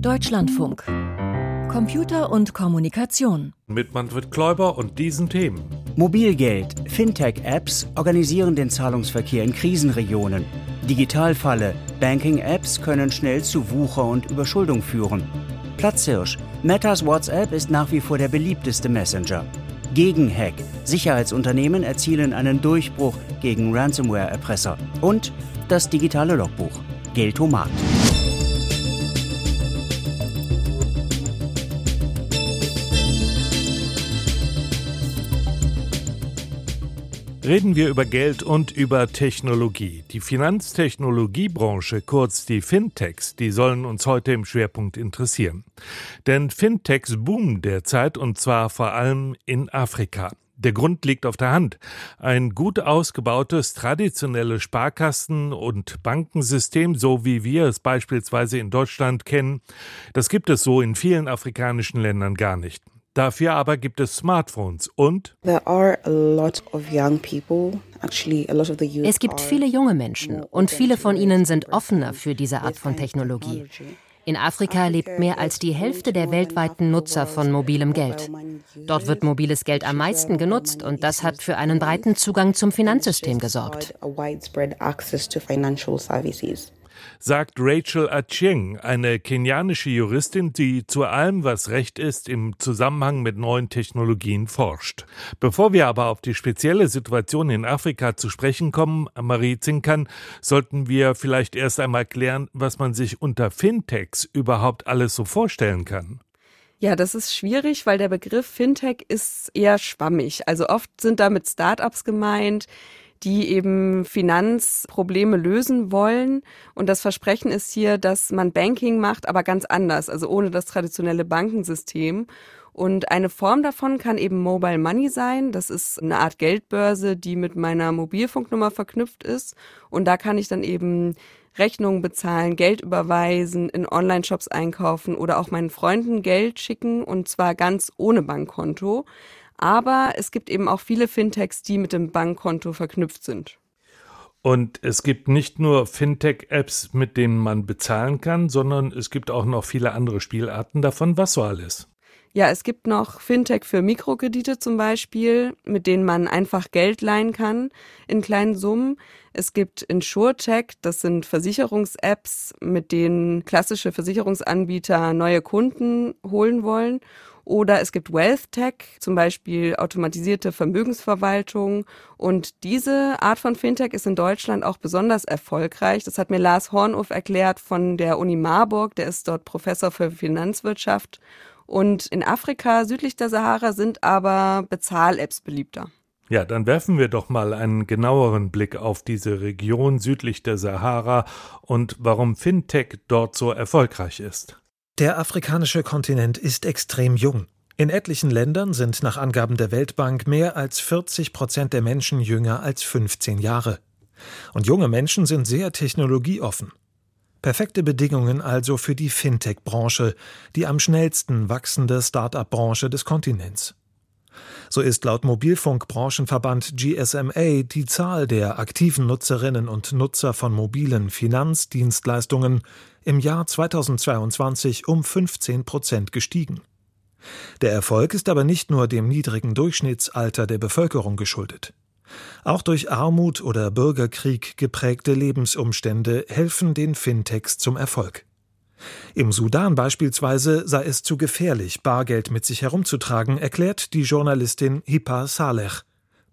Deutschlandfunk. Computer und Kommunikation. Mit Manfred Kläuber und diesen Themen. Mobilgeld, Fintech-Apps organisieren den Zahlungsverkehr in Krisenregionen. Digitalfalle, Banking-Apps können schnell zu Wucher und Überschuldung führen. Platzhirsch, Metas WhatsApp ist nach wie vor der beliebteste Messenger. Gegenhack, Sicherheitsunternehmen erzielen einen Durchbruch gegen Ransomware-Erpresser. Und das digitale Logbuch, Geltomat. Reden wir über Geld und über Technologie. Die Finanztechnologiebranche, kurz die Fintechs, die sollen uns heute im Schwerpunkt interessieren. Denn Fintechs boomen derzeit und zwar vor allem in Afrika. Der Grund liegt auf der Hand. Ein gut ausgebautes traditionelles Sparkassen- und Bankensystem, so wie wir es beispielsweise in Deutschland kennen, das gibt es so in vielen afrikanischen Ländern gar nicht. Dafür aber gibt es Smartphones und es gibt viele junge Menschen und viele von ihnen sind offener für diese Art von Technologie. In Afrika lebt mehr als die Hälfte der weltweiten Nutzer von mobilem Geld. Dort wird mobiles Geld am meisten genutzt und das hat für einen breiten Zugang zum Finanzsystem gesorgt sagt Rachel Achieng, eine kenianische Juristin, die zu allem, was Recht ist, im Zusammenhang mit neuen Technologien forscht. Bevor wir aber auf die spezielle Situation in Afrika zu sprechen kommen, Marie Zinkern, sollten wir vielleicht erst einmal klären, was man sich unter Fintechs überhaupt alles so vorstellen kann. Ja, das ist schwierig, weil der Begriff Fintech ist eher schwammig. Also oft sind damit Startups gemeint, die eben Finanzprobleme lösen wollen. Und das Versprechen ist hier, dass man Banking macht, aber ganz anders, also ohne das traditionelle Bankensystem. Und eine Form davon kann eben Mobile Money sein. Das ist eine Art Geldbörse, die mit meiner Mobilfunknummer verknüpft ist. Und da kann ich dann eben Rechnungen bezahlen, Geld überweisen, in Online-Shops einkaufen oder auch meinen Freunden Geld schicken und zwar ganz ohne Bankkonto. Aber es gibt eben auch viele Fintechs, die mit dem Bankkonto verknüpft sind. Und es gibt nicht nur Fintech-Apps, mit denen man bezahlen kann, sondern es gibt auch noch viele andere Spielarten davon. Was so alles? Ja, es gibt noch Fintech für Mikrokredite zum Beispiel, mit denen man einfach Geld leihen kann in kleinen Summen. Es gibt InsurTech, das sind Versicherungs-Apps, mit denen klassische Versicherungsanbieter neue Kunden holen wollen. Oder es gibt Wealth Tech, zum Beispiel automatisierte Vermögensverwaltung. Und diese Art von Fintech ist in Deutschland auch besonders erfolgreich. Das hat mir Lars Hornhoff erklärt von der Uni Marburg. Der ist dort Professor für Finanzwirtschaft. Und in Afrika südlich der Sahara sind aber Bezahl-Apps beliebter. Ja, dann werfen wir doch mal einen genaueren Blick auf diese Region südlich der Sahara und warum Fintech dort so erfolgreich ist. Der afrikanische Kontinent ist extrem jung. In etlichen Ländern sind nach Angaben der Weltbank mehr als 40 Prozent der Menschen jünger als 15 Jahre. Und junge Menschen sind sehr technologieoffen. Perfekte Bedingungen also für die Fintech-Branche, die am schnellsten wachsende Start-up-Branche des Kontinents. So ist laut Mobilfunkbranchenverband GSMA die Zahl der aktiven Nutzerinnen und Nutzer von mobilen Finanzdienstleistungen im Jahr 2022 um 15 Prozent gestiegen. Der Erfolg ist aber nicht nur dem niedrigen Durchschnittsalter der Bevölkerung geschuldet. Auch durch Armut oder Bürgerkrieg geprägte Lebensumstände helfen den Fintechs zum Erfolg. Im Sudan beispielsweise sei es zu gefährlich, Bargeld mit sich herumzutragen, erklärt die Journalistin Hipa Saleh.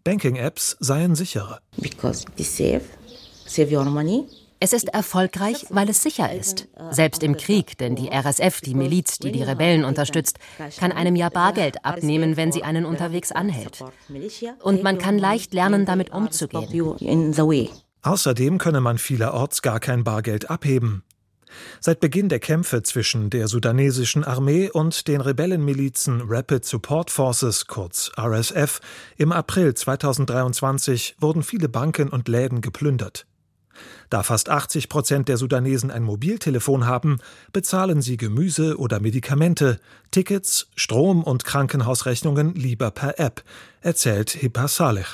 Banking-Apps seien sicherer. Because is safe, save your money. Es ist erfolgreich, weil es sicher ist. Selbst im Krieg, denn die RSF, die Miliz, die die Rebellen unterstützt, kann einem ja Bargeld abnehmen, wenn sie einen unterwegs anhält. Und man kann leicht lernen, damit umzugehen. Außerdem könne man vielerorts gar kein Bargeld abheben. Seit Beginn der Kämpfe zwischen der sudanesischen Armee und den Rebellenmilizen Rapid Support Forces, kurz RSF, im April 2023 wurden viele Banken und Läden geplündert. Da fast 80 Prozent der Sudanesen ein Mobiltelefon haben, bezahlen sie Gemüse oder Medikamente, Tickets, Strom- und Krankenhausrechnungen lieber per App, erzählt Hippa Saleh.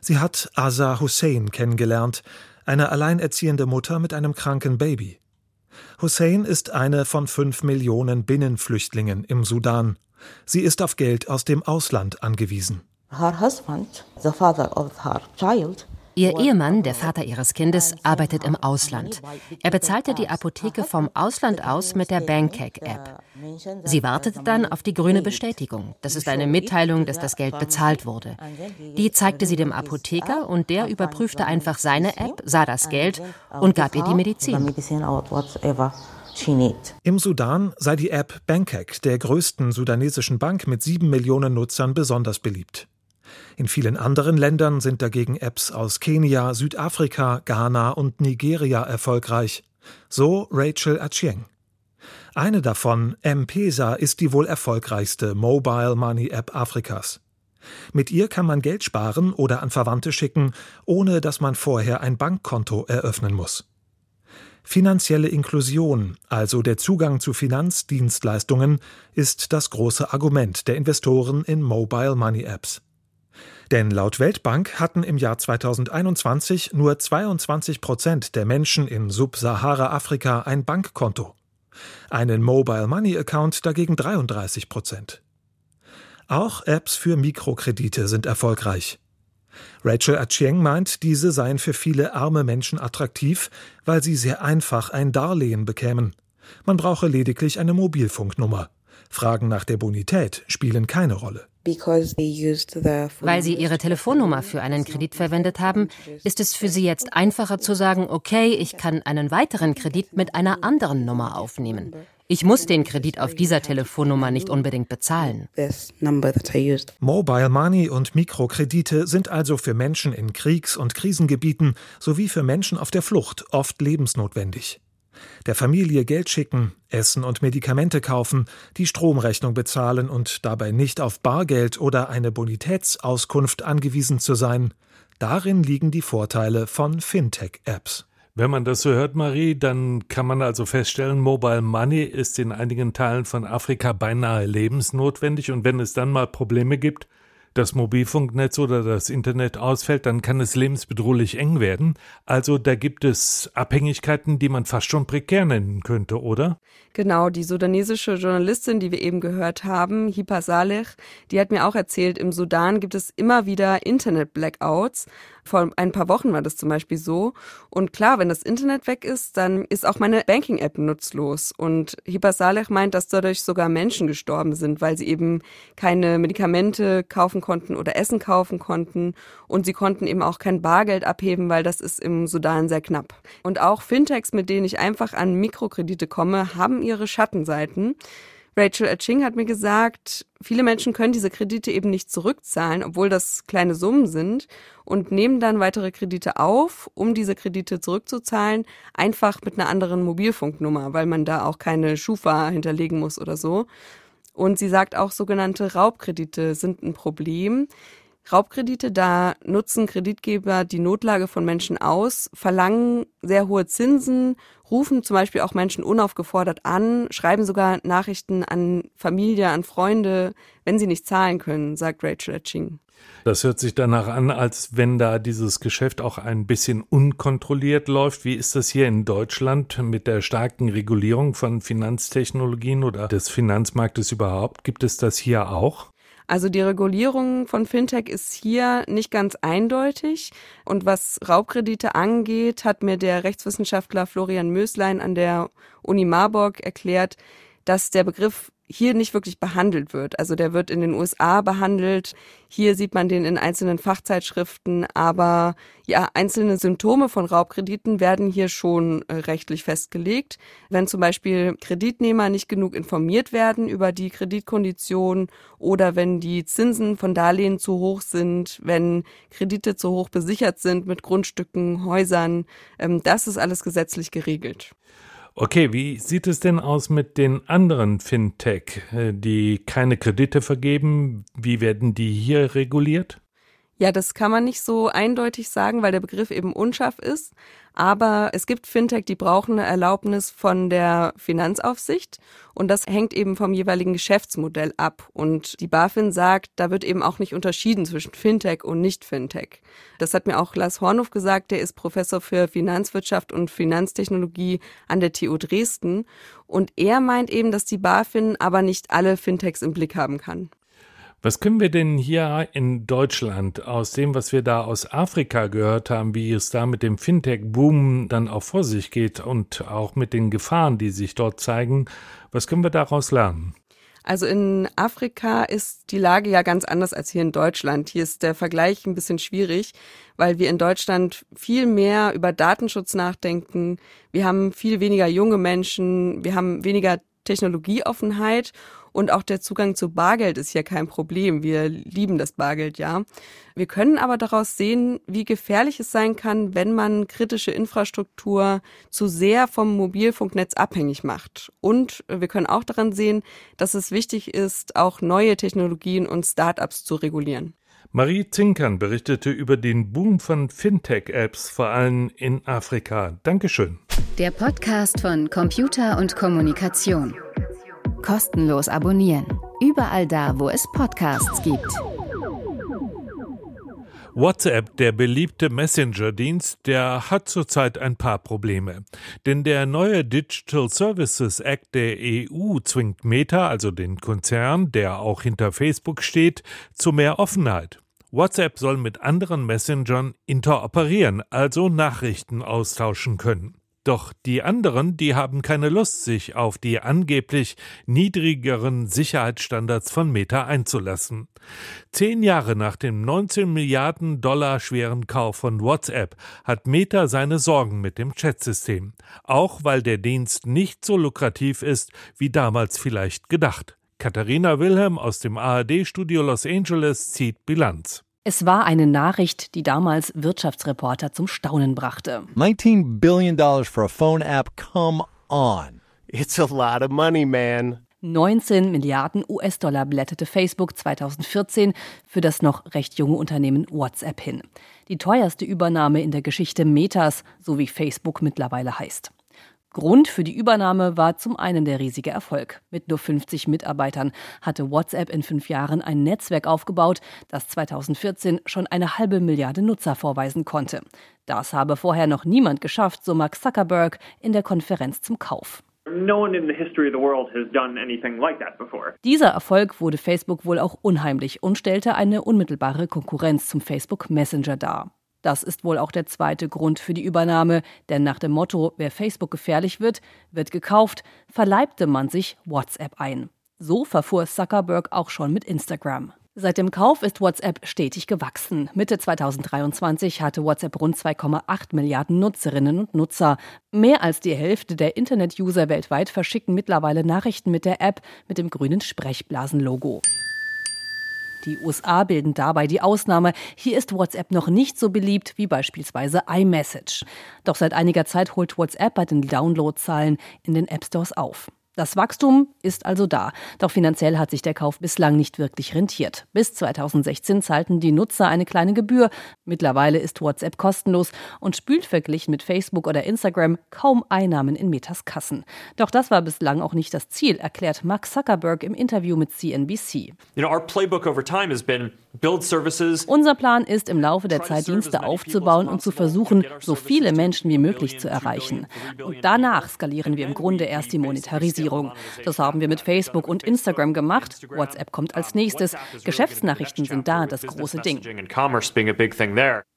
Sie hat Asa Hussein kennengelernt, eine alleinerziehende Mutter mit einem kranken Baby. Hussein ist eine von fünf Millionen Binnenflüchtlingen im Sudan. Sie ist auf Geld aus dem Ausland angewiesen. Her husband, the father of her child, Ihr Ehemann, der Vater ihres Kindes, arbeitet im Ausland. Er bezahlte die Apotheke vom Ausland aus mit der Bankcake-App. Sie wartet dann auf die grüne Bestätigung. Das ist eine Mitteilung, dass das Geld bezahlt wurde. Die zeigte sie dem Apotheker und der überprüfte einfach seine App, sah das Geld und gab ihr die Medizin. Im Sudan sei die App Bankcake, der größten sudanesischen Bank mit sieben Millionen Nutzern, besonders beliebt. In vielen anderen Ländern sind dagegen Apps aus Kenia, Südafrika, Ghana und Nigeria erfolgreich. So Rachel Achieng. Eine davon, M-Pesa, ist die wohl erfolgreichste Mobile Money App Afrikas. Mit ihr kann man Geld sparen oder an Verwandte schicken, ohne dass man vorher ein Bankkonto eröffnen muss. Finanzielle Inklusion, also der Zugang zu Finanzdienstleistungen, ist das große Argument der Investoren in Mobile Money Apps. Denn laut Weltbank hatten im Jahr 2021 nur 22 Prozent der Menschen in Subsahara-Afrika ein Bankkonto. Einen Mobile Money Account dagegen 33 Prozent. Auch Apps für Mikrokredite sind erfolgreich. Rachel Achieng meint, diese seien für viele arme Menschen attraktiv, weil sie sehr einfach ein Darlehen bekämen. Man brauche lediglich eine Mobilfunknummer. Fragen nach der Bonität spielen keine Rolle. Weil sie ihre Telefonnummer für einen Kredit verwendet haben, ist es für sie jetzt einfacher zu sagen, okay, ich kann einen weiteren Kredit mit einer anderen Nummer aufnehmen. Ich muss den Kredit auf dieser Telefonnummer nicht unbedingt bezahlen. Mobile Money und Mikrokredite sind also für Menschen in Kriegs- und Krisengebieten sowie für Menschen auf der Flucht oft lebensnotwendig der Familie Geld schicken, Essen und Medikamente kaufen, die Stromrechnung bezahlen und dabei nicht auf Bargeld oder eine Bonitätsauskunft angewiesen zu sein. Darin liegen die Vorteile von Fintech-Apps. Wenn man das so hört, Marie, dann kann man also feststellen, Mobile Money ist in einigen Teilen von Afrika beinahe lebensnotwendig und wenn es dann mal Probleme gibt, das Mobilfunknetz oder das Internet ausfällt, dann kann es lebensbedrohlich eng werden. Also da gibt es Abhängigkeiten, die man fast schon prekär nennen könnte, oder? Genau, die sudanesische Journalistin, die wir eben gehört haben, Hipa Saleh, die hat mir auch erzählt, im Sudan gibt es immer wieder Internet-Blackouts. Vor ein paar Wochen war das zum Beispiel so. Und klar, wenn das Internet weg ist, dann ist auch meine Banking-App nutzlos. Und Hipa Saleh meint, dass dadurch sogar Menschen gestorben sind, weil sie eben keine Medikamente kaufen konnten oder Essen kaufen konnten. Und sie konnten eben auch kein Bargeld abheben, weil das ist im Sudan sehr knapp. Und auch Fintechs, mit denen ich einfach an Mikrokredite komme, haben ihre Schattenseiten. Rachel Aching hat mir gesagt, viele Menschen können diese Kredite eben nicht zurückzahlen, obwohl das kleine Summen sind und nehmen dann weitere Kredite auf, um diese Kredite zurückzuzahlen, einfach mit einer anderen Mobilfunknummer, weil man da auch keine Schufa hinterlegen muss oder so. Und sie sagt auch, sogenannte Raubkredite sind ein Problem. Raubkredite, da nutzen Kreditgeber die Notlage von Menschen aus, verlangen sehr hohe Zinsen, rufen zum Beispiel auch Menschen unaufgefordert an, schreiben sogar Nachrichten an Familie, an Freunde, wenn sie nicht zahlen können, sagt Rachel Etching. Das hört sich danach an, als wenn da dieses Geschäft auch ein bisschen unkontrolliert läuft. Wie ist das hier in Deutschland mit der starken Regulierung von Finanztechnologien oder des Finanzmarktes überhaupt? Gibt es das hier auch? Also die Regulierung von Fintech ist hier nicht ganz eindeutig. Und was Raubkredite angeht, hat mir der Rechtswissenschaftler Florian Möslein an der Uni Marburg erklärt, dass der Begriff hier nicht wirklich behandelt wird. Also der wird in den USA behandelt. Hier sieht man den in einzelnen Fachzeitschriften, aber ja, einzelne Symptome von Raubkrediten werden hier schon äh, rechtlich festgelegt. Wenn zum Beispiel Kreditnehmer nicht genug informiert werden über die Kreditkonditionen oder wenn die Zinsen von Darlehen zu hoch sind, wenn Kredite zu hoch besichert sind mit Grundstücken, Häusern, ähm, das ist alles gesetzlich geregelt. Okay, wie sieht es denn aus mit den anderen Fintech, äh, die keine Kredite vergeben? Wie werden die hier reguliert? Ja, das kann man nicht so eindeutig sagen, weil der Begriff eben unscharf ist. Aber es gibt Fintech, die brauchen eine Erlaubnis von der Finanzaufsicht und das hängt eben vom jeweiligen Geschäftsmodell ab. Und die BaFin sagt, da wird eben auch nicht unterschieden zwischen Fintech und Nicht-Fintech. Das hat mir auch Lars Hornhoff gesagt, der ist Professor für Finanzwirtschaft und Finanztechnologie an der TU Dresden. Und er meint eben, dass die BaFin aber nicht alle Fintechs im Blick haben kann. Was können wir denn hier in Deutschland aus dem, was wir da aus Afrika gehört haben, wie es da mit dem Fintech-Boom dann auch vor sich geht und auch mit den Gefahren, die sich dort zeigen, was können wir daraus lernen? Also in Afrika ist die Lage ja ganz anders als hier in Deutschland. Hier ist der Vergleich ein bisschen schwierig, weil wir in Deutschland viel mehr über Datenschutz nachdenken. Wir haben viel weniger junge Menschen, wir haben weniger Technologieoffenheit und auch der Zugang zu Bargeld ist hier kein Problem. Wir lieben das Bargeld, ja. Wir können aber daraus sehen, wie gefährlich es sein kann, wenn man kritische Infrastruktur zu sehr vom Mobilfunknetz abhängig macht. Und wir können auch daran sehen, dass es wichtig ist, auch neue Technologien und Start-ups zu regulieren. Marie Zinkern berichtete über den Boom von Fintech-Apps, vor allem in Afrika. Dankeschön. Der Podcast von Computer und Kommunikation. Kostenlos abonnieren. Überall da, wo es Podcasts gibt. WhatsApp, der beliebte Messenger-Dienst, der hat zurzeit ein paar Probleme. Denn der neue Digital Services Act der EU zwingt Meta, also den Konzern, der auch hinter Facebook steht, zu mehr Offenheit. WhatsApp soll mit anderen Messengern interoperieren, also Nachrichten austauschen können. Doch die anderen, die haben keine Lust, sich auf die angeblich niedrigeren Sicherheitsstandards von Meta einzulassen. Zehn Jahre nach dem 19 Milliarden Dollar schweren Kauf von WhatsApp hat Meta seine Sorgen mit dem Chatsystem. Auch weil der Dienst nicht so lukrativ ist, wie damals vielleicht gedacht. Katharina Wilhelm aus dem ARD-Studio Los Angeles zieht Bilanz. Es war eine Nachricht, die damals Wirtschaftsreporter zum Staunen brachte. 19 billion dollars for a phone app, come on. It's a lot of money, man. 19 Milliarden US-Dollar blätterte Facebook 2014 für das noch recht junge Unternehmen WhatsApp hin. Die teuerste Übernahme in der Geschichte Metas, so wie Facebook mittlerweile heißt. Grund für die Übernahme war zum einen der riesige Erfolg. Mit nur 50 Mitarbeitern hatte WhatsApp in fünf Jahren ein Netzwerk aufgebaut, das 2014 schon eine halbe Milliarde Nutzer vorweisen konnte. Das habe vorher noch niemand geschafft, so Mark Zuckerberg in der Konferenz zum Kauf. Dieser Erfolg wurde Facebook wohl auch unheimlich und stellte eine unmittelbare Konkurrenz zum Facebook Messenger dar. Das ist wohl auch der zweite Grund für die Übernahme, denn nach dem Motto, wer Facebook gefährlich wird, wird gekauft, verleibte man sich WhatsApp ein. So verfuhr Zuckerberg auch schon mit Instagram. Seit dem Kauf ist WhatsApp stetig gewachsen. Mitte 2023 hatte WhatsApp rund 2,8 Milliarden Nutzerinnen und Nutzer. Mehr als die Hälfte der Internet-User weltweit verschicken mittlerweile Nachrichten mit der App mit dem grünen Sprechblasenlogo. Die USA bilden dabei die Ausnahme. Hier ist WhatsApp noch nicht so beliebt wie beispielsweise iMessage. Doch seit einiger Zeit holt WhatsApp bei den Downloadzahlen in den App Stores auf. Das Wachstum ist also da, doch finanziell hat sich der Kauf bislang nicht wirklich rentiert. Bis 2016 zahlten die Nutzer eine kleine Gebühr. Mittlerweile ist WhatsApp kostenlos und spült verglichen mit Facebook oder Instagram kaum Einnahmen in Metas Kassen. Doch das war bislang auch nicht das Ziel, erklärt Mark Zuckerberg im Interview mit CNBC. You know, unser Plan ist, im Laufe der Zeit Dienste aufzubauen und zu versuchen, so viele Menschen wie möglich zu erreichen. Und danach skalieren wir im Grunde erst die Monetarisierung. Das haben wir mit Facebook und Instagram gemacht. WhatsApp kommt als nächstes. Geschäftsnachrichten sind da das große Ding.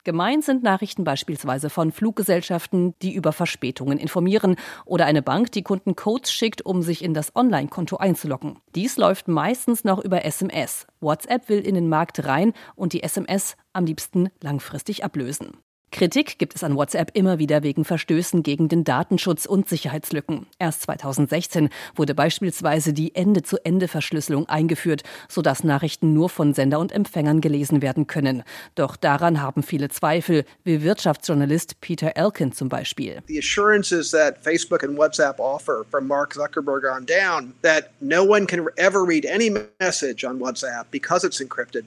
Gemeint sind Nachrichten beispielsweise von Fluggesellschaften, die über Verspätungen informieren oder eine Bank, die Kunden Codes schickt, um sich in das Online-Konto einzuloggen. Dies läuft meistens noch über SMS. WhatsApp will in den Markt rein und die SMS am liebsten langfristig ablösen. Kritik gibt es an WhatsApp immer wieder wegen Verstößen gegen den Datenschutz und Sicherheitslücken. Erst 2016 wurde beispielsweise die Ende-zu-Ende-Verschlüsselung eingeführt, sodass Nachrichten nur von Sender und Empfängern gelesen werden können. Doch daran haben viele Zweifel, wie Wirtschaftsjournalist Peter Elkin zum Beispiel. The assurances that Facebook and WhatsApp offer from Mark Zuckerberg on down that no one can ever read any message on WhatsApp because it's encrypted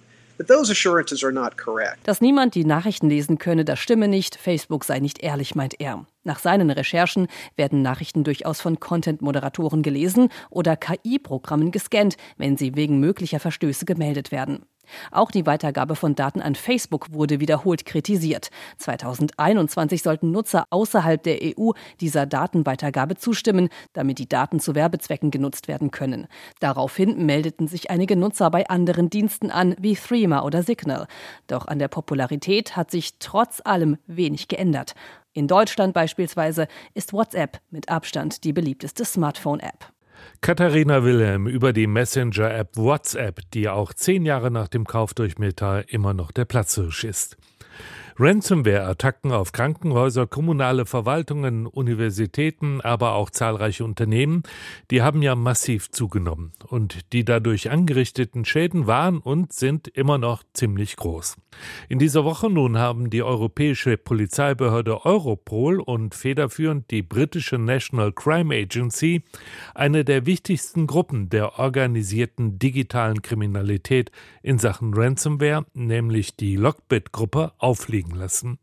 Dass niemand die Nachrichten lesen könne, das stimme nicht. Facebook sei nicht ehrlich, meint er. Nach seinen Recherchen werden Nachrichten durchaus von Content-Moderatoren gelesen oder KI-Programmen gescannt, wenn sie wegen möglicher Verstöße gemeldet werden. Auch die Weitergabe von Daten an Facebook wurde wiederholt kritisiert. 2021 sollten Nutzer außerhalb der EU dieser Datenweitergabe zustimmen, damit die Daten zu Werbezwecken genutzt werden können. Daraufhin meldeten sich einige Nutzer bei anderen Diensten an, wie Threema oder Signal. Doch an der Popularität hat sich trotz allem wenig geändert. In Deutschland beispielsweise ist WhatsApp mit Abstand die beliebteste Smartphone-App. Katharina Wilhelm über die Messenger-App WhatsApp, die auch zehn Jahre nach dem Kauf durch Meta immer noch der Platzhirsch ist. Ransomware-Attacken auf Krankenhäuser, kommunale Verwaltungen, Universitäten, aber auch zahlreiche Unternehmen, die haben ja massiv zugenommen. Und die dadurch angerichteten Schäden waren und sind immer noch ziemlich groß. In dieser Woche nun haben die europäische Polizeibehörde Europol und federführend die britische National Crime Agency eine der wichtigsten Gruppen der organisierten digitalen Kriminalität in Sachen Ransomware, nämlich die Lockbit-Gruppe, aufliegen liegen lassen.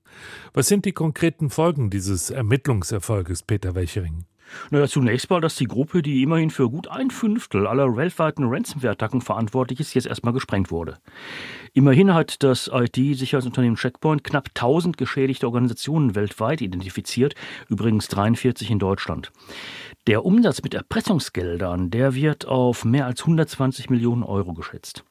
Was sind die konkreten Folgen dieses Ermittlungserfolges, Peter Welchering? Naja, zunächst mal, dass die Gruppe, die immerhin für gut ein Fünftel aller weltweiten Ransomware-Attacken verantwortlich ist, jetzt erstmal gesprengt wurde. Immerhin hat das IT-Sicherheitsunternehmen Checkpoint knapp 1000 geschädigte Organisationen weltweit identifiziert, übrigens 43 in Deutschland. Der Umsatz mit Erpressungsgeldern, der wird auf mehr als 120 Millionen Euro geschätzt.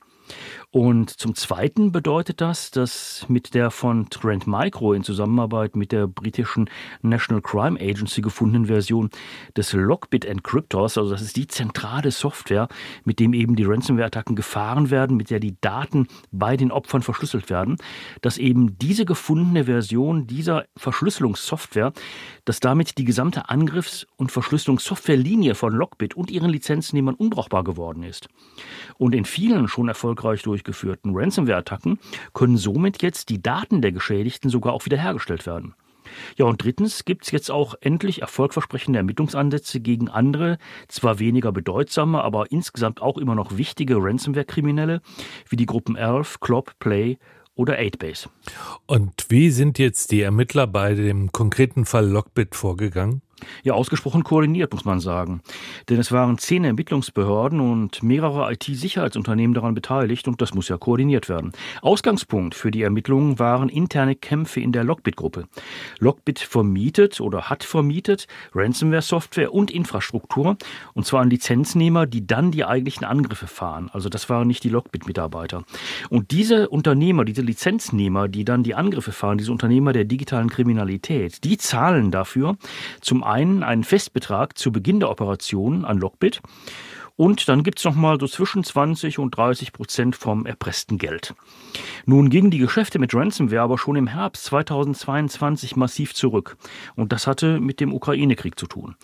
Und zum Zweiten bedeutet das, dass mit der von Trend Micro in Zusammenarbeit mit der britischen National Crime Agency gefundenen Version des Lockbit Encryptors, also das ist die zentrale Software, mit dem eben die Ransomware-Attacken gefahren werden, mit der die Daten bei den Opfern verschlüsselt werden, dass eben diese gefundene Version dieser Verschlüsselungssoftware, dass damit die gesamte Angriffs- und Verschlüsselungssoftwarelinie von Lockbit und ihren Lizenznehmern unbrauchbar geworden ist. Und in vielen schon erfolgreich durch durchgeführten Ransomware-Attacken können somit jetzt die Daten der Geschädigten sogar auch wiederhergestellt werden. Ja, und drittens gibt es jetzt auch endlich erfolgversprechende Ermittlungsansätze gegen andere, zwar weniger bedeutsame, aber insgesamt auch immer noch wichtige Ransomware-Kriminelle, wie die Gruppen Elf, Clop, Play oder 8base. Und wie sind jetzt die Ermittler bei dem konkreten Fall Lockbit vorgegangen? Ja, ausgesprochen koordiniert, muss man sagen. Denn es waren zehn Ermittlungsbehörden und mehrere IT-Sicherheitsunternehmen daran beteiligt und das muss ja koordiniert werden. Ausgangspunkt für die Ermittlungen waren interne Kämpfe in der Lockbit-Gruppe. Lockbit vermietet oder hat vermietet Ransomware-Software und Infrastruktur und zwar an Lizenznehmer, die dann die eigentlichen Angriffe fahren. Also das waren nicht die Lockbit-Mitarbeiter. Und diese Unternehmer, diese Lizenznehmer, die dann die Angriffe fahren, diese Unternehmer der digitalen Kriminalität, die zahlen dafür zum einen einen Festbetrag zu Beginn der Operation an Lockbit und dann gibt es nochmal so zwischen 20 und 30 Prozent vom erpressten Geld. Nun gingen die Geschäfte mit Ransomware aber schon im Herbst 2022 massiv zurück. Und das hatte mit dem Ukraine-Krieg zu tun.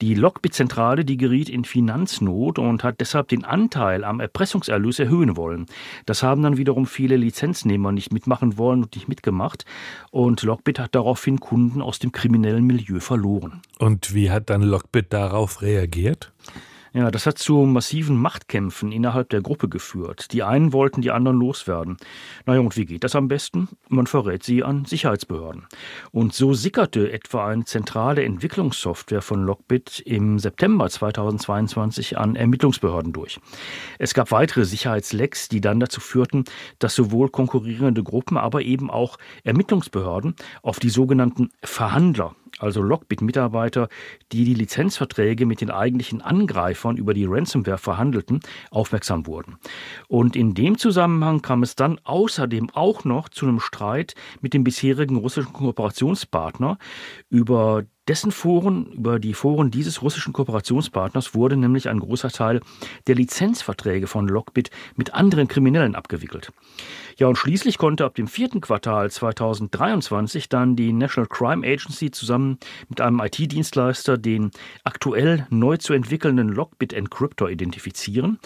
Die Lockbit-Zentrale, die geriet in Finanznot und hat deshalb den Anteil am Erpressungserlös erhöhen wollen. Das haben dann wiederum viele Lizenznehmer nicht mitmachen wollen und nicht mitgemacht. Und Lockbit hat daraufhin Kunden aus dem kriminellen Milieu verloren. Und wie hat dann Lockbit darauf reagiert? Ja, das hat zu massiven Machtkämpfen innerhalb der Gruppe geführt. Die einen wollten die anderen loswerden. Naja, und wie geht das am besten? Man verrät sie an Sicherheitsbehörden. Und so sickerte etwa eine zentrale Entwicklungssoftware von Lockbit im September 2022 an Ermittlungsbehörden durch. Es gab weitere Sicherheitslecks, die dann dazu führten, dass sowohl konkurrierende Gruppen, aber eben auch Ermittlungsbehörden auf die sogenannten Verhandler also Lockbit-Mitarbeiter, die die Lizenzverträge mit den eigentlichen Angreifern über die Ransomware verhandelten, aufmerksam wurden. Und in dem Zusammenhang kam es dann außerdem auch noch zu einem Streit mit dem bisherigen russischen Kooperationspartner über dessen Foren, über die Foren dieses russischen Kooperationspartners wurde nämlich ein großer Teil der Lizenzverträge von Lockbit mit anderen Kriminellen abgewickelt. Ja, und schließlich konnte ab dem vierten Quartal 2023 dann die National Crime Agency zusammen mit einem IT-Dienstleister den aktuell neu zu entwickelnden Lockbit Encryptor identifizieren.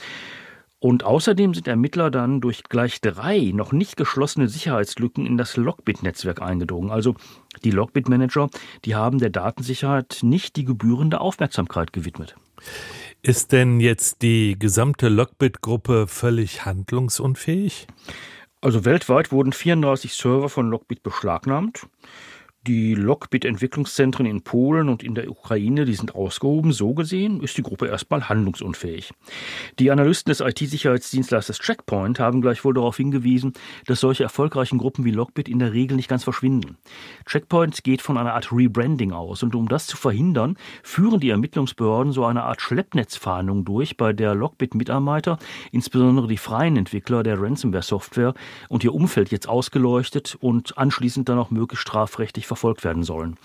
Und außerdem sind Ermittler dann durch gleich drei noch nicht geschlossene Sicherheitslücken in das Lockbit-Netzwerk eingedrungen. Also die Lockbit-Manager, die haben der Datensicherheit nicht die gebührende Aufmerksamkeit gewidmet. Ist denn jetzt die gesamte Lockbit-Gruppe völlig handlungsunfähig? Also weltweit wurden 34 Server von Lockbit beschlagnahmt. Die Lockbit-Entwicklungszentren in Polen und in der Ukraine, die sind ausgehoben. So gesehen ist die Gruppe erstmal handlungsunfähig. Die Analysten des IT-Sicherheitsdienstleisters Checkpoint haben gleichwohl darauf hingewiesen, dass solche erfolgreichen Gruppen wie Lockbit in der Regel nicht ganz verschwinden. Checkpoint geht von einer Art Rebranding aus und um das zu verhindern, führen die Ermittlungsbehörden so eine Art Schleppnetzfahndung durch, bei der Lockbit-Mitarbeiter, insbesondere die freien Entwickler der Ransomware-Software und ihr Umfeld jetzt ausgeleuchtet und anschließend dann auch möglichst strafrechtlich verfolgt werden sollen.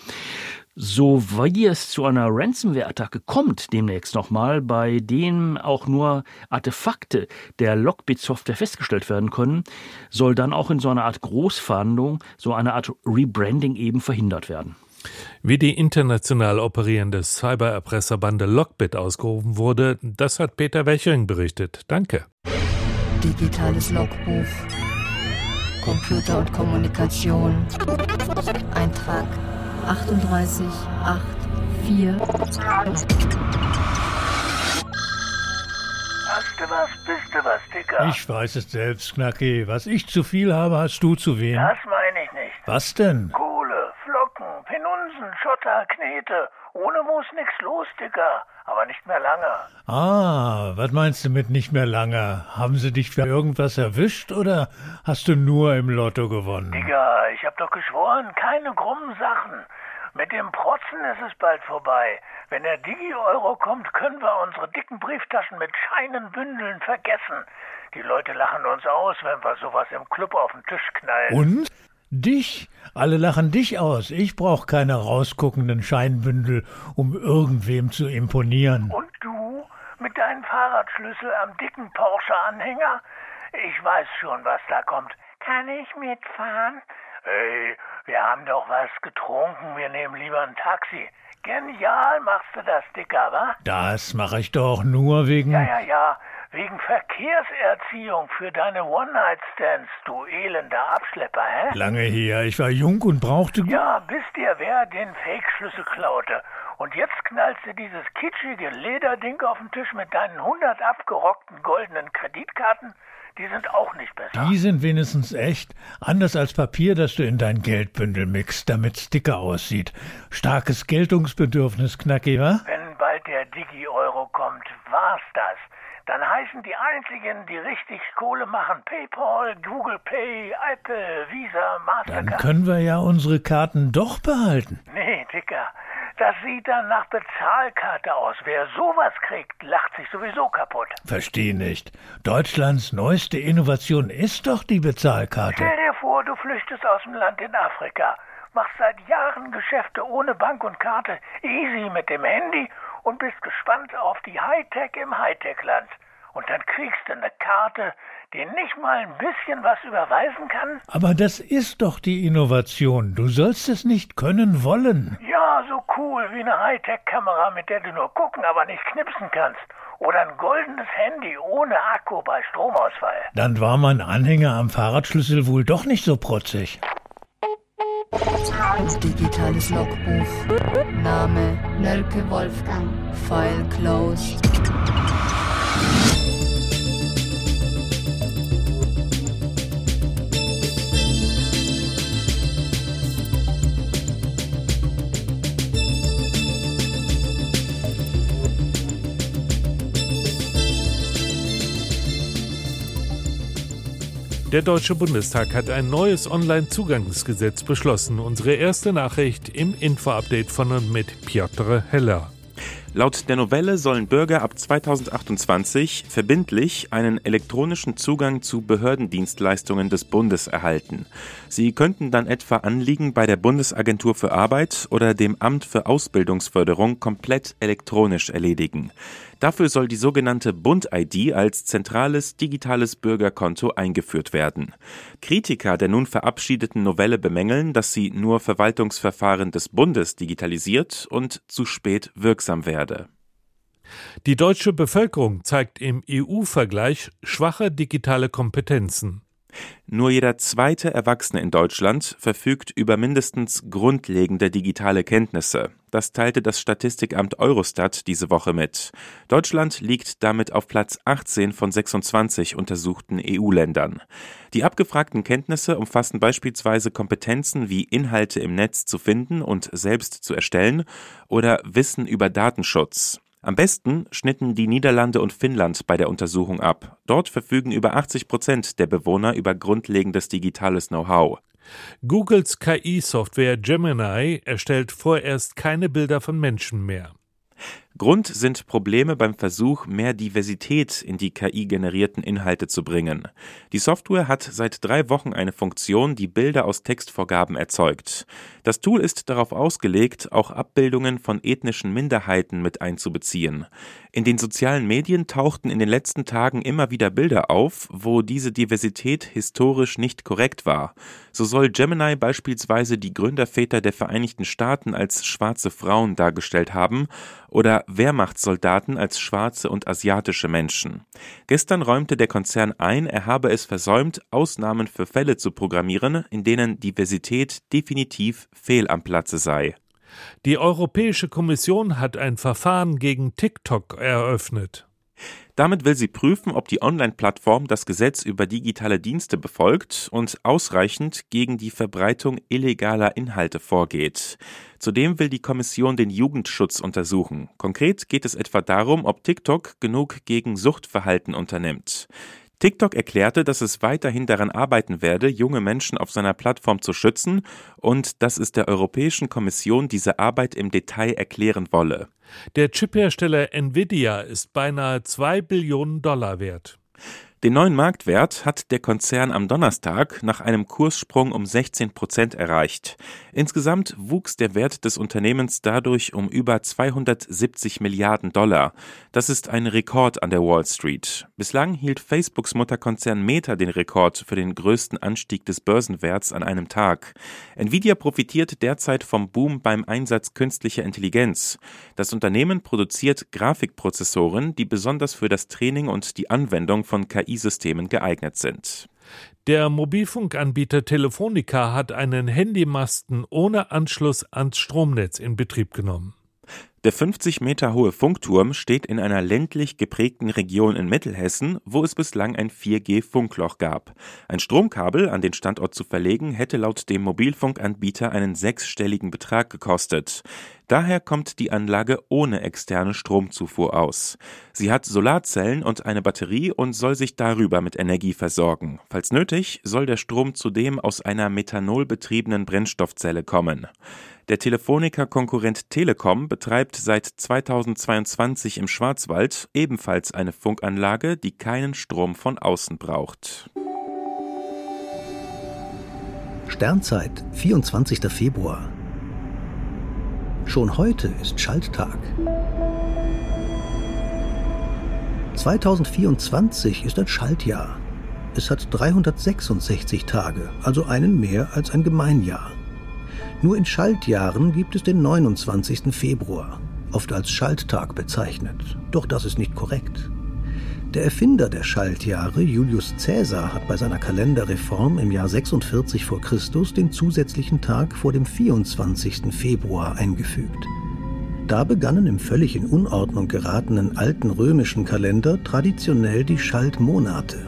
So wie es zu einer Ransomware-Attacke kommt, demnächst nochmal, bei dem auch nur Artefakte der Lockbit-Software festgestellt werden können, soll dann auch in so einer Art Großfahndung, so eine Art Rebranding eben verhindert werden. Wie die international operierende Cybererpresserbande Lockbit ausgehoben wurde, das hat Peter Wechering berichtet. Danke. Digitales Logbuch. Computer und Kommunikation. Eintrag 3884. Hast du was, bist du was, Dicker? Ich weiß es selbst, Knacki. Was ich zu viel habe, hast du zu wenig. Das meine ich nicht. Was denn? Kohle, Flocken, Penunsen, Schotter, Knete. Ohne muss nix los, Dicker aber nicht mehr lange. Ah, was meinst du mit nicht mehr lange? Haben sie dich für irgendwas erwischt oder hast du nur im Lotto gewonnen? Digga, ich hab doch geschworen, keine krummen Sachen. Mit dem Protzen ist es bald vorbei. Wenn der Digi-Euro kommt, können wir unsere dicken Brieftaschen mit Scheinenbündeln vergessen. Die Leute lachen uns aus, wenn wir sowas im Club auf den Tisch knallen. Und? Dich? Alle lachen dich aus. Ich brauch keine rausguckenden Scheinbündel, um irgendwem zu imponieren. Und du? Mit deinem Fahrradschlüssel am dicken Porsche-Anhänger? Ich weiß schon, was da kommt. Kann ich mitfahren? Hey, wir haben doch was getrunken. Wir nehmen lieber ein Taxi. Genial machst du das, Dicker, wa? Das mache ich doch nur wegen. Ja, ja, ja. Wegen Verkehrserziehung für deine One-Night-Stands, du elender Abschlepper, hä? Lange her, ich war jung und brauchte... Ja, bis dir wer den Fake-Schlüssel klaute. Und jetzt knallst du dieses kitschige Lederding auf den Tisch mit deinen hundert abgerockten goldenen Kreditkarten? Die sind auch nicht besser. Die sind wenigstens echt. Anders als Papier, das du in dein Geldbündel mixt, damit's dicker aussieht. Starkes Geltungsbedürfnis, Knacki, wa? Wenn bald der Digi-Euro kommt, war's das dann heißen die einzigen, die richtig Kohle machen, PayPal, Google Pay, Apple, Visa, Mastercard. Dann können wir ja unsere Karten doch behalten. Nee, Dicker, das sieht dann nach Bezahlkarte aus. Wer sowas kriegt, lacht sich sowieso kaputt. Versteh nicht. Deutschlands neueste Innovation ist doch die Bezahlkarte. Stell dir vor, du flüchtest aus dem Land in Afrika, machst seit Jahren Geschäfte ohne Bank und Karte, easy mit dem Handy und bist gespannt auf die Hightech im Hightech-Land. Und dann kriegst du eine Karte, die nicht mal ein bisschen was überweisen kann. Aber das ist doch die Innovation. Du sollst es nicht können wollen. Ja, so cool wie eine Hightech-Kamera, mit der du nur gucken, aber nicht knipsen kannst. Oder ein goldenes Handy ohne Akku bei Stromausfall. Dann war mein Anhänger am Fahrradschlüssel wohl doch nicht so protzig. Digitales Logbuch. Name Nölke Wolfgang. File closed. Der Deutsche Bundestag hat ein neues Online-Zugangsgesetz beschlossen. Unsere erste Nachricht im Info-Update von und mit Piotr Heller. Laut der Novelle sollen Bürger ab 2028 verbindlich einen elektronischen Zugang zu Behördendienstleistungen des Bundes erhalten. Sie könnten dann etwa Anliegen bei der Bundesagentur für Arbeit oder dem Amt für Ausbildungsförderung komplett elektronisch erledigen. Dafür soll die sogenannte Bund-ID als zentrales digitales Bürgerkonto eingeführt werden. Kritiker der nun verabschiedeten Novelle bemängeln, dass sie nur Verwaltungsverfahren des Bundes digitalisiert und zu spät wirksam werde. Die deutsche Bevölkerung zeigt im EU-Vergleich schwache digitale Kompetenzen. Nur jeder zweite Erwachsene in Deutschland verfügt über mindestens grundlegende digitale Kenntnisse. Das teilte das Statistikamt Eurostat diese Woche mit. Deutschland liegt damit auf Platz 18 von 26 untersuchten EU-Ländern. Die abgefragten Kenntnisse umfassen beispielsweise Kompetenzen wie Inhalte im Netz zu finden und selbst zu erstellen oder Wissen über Datenschutz. Am besten schnitten die Niederlande und Finnland bei der Untersuchung ab. Dort verfügen über 80 Prozent der Bewohner über grundlegendes digitales Know-how. Googles KI-Software Gemini erstellt vorerst keine Bilder von Menschen mehr. Grund sind Probleme beim Versuch, mehr Diversität in die KI-generierten Inhalte zu bringen. Die Software hat seit drei Wochen eine Funktion, die Bilder aus Textvorgaben erzeugt. Das Tool ist darauf ausgelegt, auch Abbildungen von ethnischen Minderheiten mit einzubeziehen. In den sozialen Medien tauchten in den letzten Tagen immer wieder Bilder auf, wo diese Diversität historisch nicht korrekt war. So soll Gemini beispielsweise die Gründerväter der Vereinigten Staaten als schwarze Frauen dargestellt haben oder Wehrmachtssoldaten als schwarze und asiatische Menschen. Gestern räumte der Konzern ein, er habe es versäumt, Ausnahmen für Fälle zu programmieren, in denen Diversität definitiv fehl am Platze sei. Die Europäische Kommission hat ein Verfahren gegen TikTok eröffnet. Damit will sie prüfen, ob die Online-Plattform das Gesetz über digitale Dienste befolgt und ausreichend gegen die Verbreitung illegaler Inhalte vorgeht. Zudem will die Kommission den Jugendschutz untersuchen. Konkret geht es etwa darum, ob TikTok genug gegen Suchtverhalten unternimmt. TikTok erklärte, dass es weiterhin daran arbeiten werde, junge Menschen auf seiner Plattform zu schützen und dass es der Europäischen Kommission diese Arbeit im Detail erklären wolle. Der Chiphersteller Nvidia ist beinahe 2 Billionen Dollar wert. Den neuen Marktwert hat der Konzern am Donnerstag nach einem Kurssprung um 16 Prozent erreicht. Insgesamt wuchs der Wert des Unternehmens dadurch um über 270 Milliarden Dollar. Das ist ein Rekord an der Wall Street. Bislang hielt Facebooks Mutterkonzern Meta den Rekord für den größten Anstieg des Börsenwerts an einem Tag. Nvidia profitiert derzeit vom Boom beim Einsatz künstlicher Intelligenz. Das Unternehmen produziert Grafikprozessoren, die besonders für das Training und die Anwendung von KI KI-Systemen geeignet sind. Der Mobilfunkanbieter Telefonica hat einen Handymasten ohne Anschluss ans Stromnetz in Betrieb genommen. Der 50 Meter hohe Funkturm steht in einer ländlich geprägten Region in Mittelhessen, wo es bislang ein 4G-Funkloch gab. Ein Stromkabel an den Standort zu verlegen, hätte laut dem Mobilfunkanbieter einen sechsstelligen Betrag gekostet. Daher kommt die Anlage ohne externe Stromzufuhr aus. Sie hat Solarzellen und eine Batterie und soll sich darüber mit Energie versorgen. Falls nötig, soll der Strom zudem aus einer methanolbetriebenen Brennstoffzelle kommen. Der Telefonica-Konkurrent Telekom betreibt seit 2022 im Schwarzwald ebenfalls eine Funkanlage, die keinen Strom von außen braucht. Sternzeit, 24. Februar. Schon heute ist Schalttag. 2024 ist ein Schaltjahr. Es hat 366 Tage, also einen mehr als ein Gemeinjahr. Nur in Schaltjahren gibt es den 29. Februar, oft als Schalttag bezeichnet. Doch das ist nicht korrekt. Der Erfinder der Schaltjahre, Julius Caesar, hat bei seiner Kalenderreform im Jahr 46 v. Chr. den zusätzlichen Tag vor dem 24. Februar eingefügt. Da begannen im völlig in Unordnung geratenen alten römischen Kalender traditionell die Schaltmonate.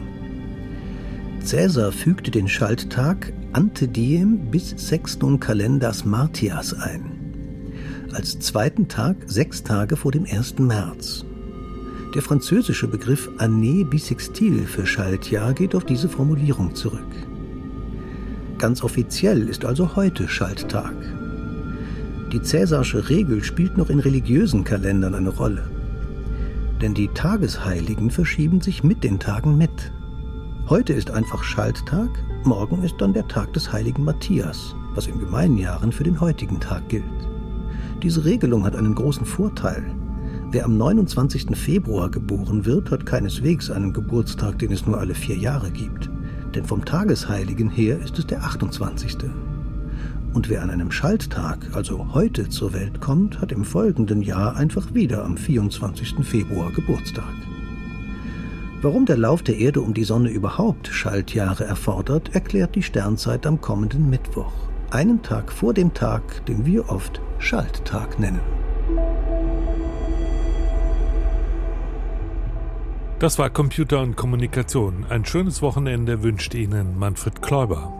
Caesar fügte den Schalttag ante diem bis sextum calendars Martias ein. Als zweiten Tag sechs Tage vor dem 1. März. Der französische Begriff année bissextile für Schaltjahr geht auf diese Formulierung zurück. Ganz offiziell ist also heute Schalttag. Die cäsarsche Regel spielt noch in religiösen Kalendern eine Rolle. Denn die Tagesheiligen verschieben sich mit den Tagen mit. Heute ist einfach Schalttag, morgen ist dann der Tag des heiligen Matthias, was in Gemeinjahren für den heutigen Tag gilt. Diese Regelung hat einen großen Vorteil. Wer am 29. Februar geboren wird, hat keineswegs einen Geburtstag, den es nur alle vier Jahre gibt. Denn vom Tagesheiligen her ist es der 28. Und wer an einem Schalttag, also heute, zur Welt kommt, hat im folgenden Jahr einfach wieder am 24. Februar Geburtstag. Warum der Lauf der Erde um die Sonne überhaupt Schaltjahre erfordert, erklärt die Sternzeit am kommenden Mittwoch, einen Tag vor dem Tag, den wir oft Schalttag nennen. Das war Computer und Kommunikation. Ein schönes Wochenende wünscht Ihnen Manfred Kläuber.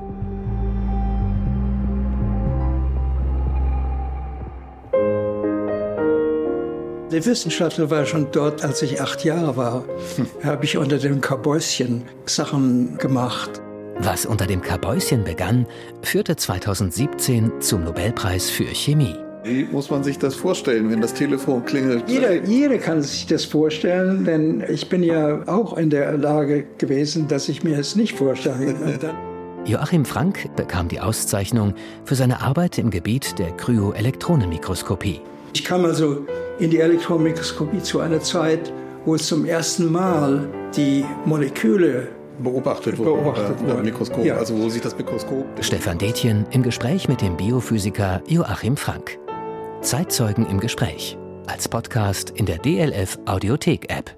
Der Wissenschaftler war schon dort, als ich acht Jahre war. Hm. Habe ich unter dem Kabäuschen Sachen gemacht. Was unter dem Kabäuschen begann, führte 2017 zum Nobelpreis für Chemie. Wie muss man sich das vorstellen, wenn das Telefon klingelt? Jeder, jeder kann sich das vorstellen, denn ich bin ja auch in der Lage gewesen, dass ich mir es nicht vorstellen kann. Joachim Frank bekam die Auszeichnung für seine Arbeit im Gebiet der Kryoelektronenmikroskopie. Ich kam also in die Elektronenmikroskopie zu einer Zeit, wo es zum ersten Mal die Moleküle beobachtet wurde, beobachtet wurde. Mikroskop, ja. also wo sich das Mikroskop. Stefan Detjen im Gespräch mit dem Biophysiker Joachim Frank. Zeitzeugen im Gespräch. Als Podcast in der DLF Audiothek App.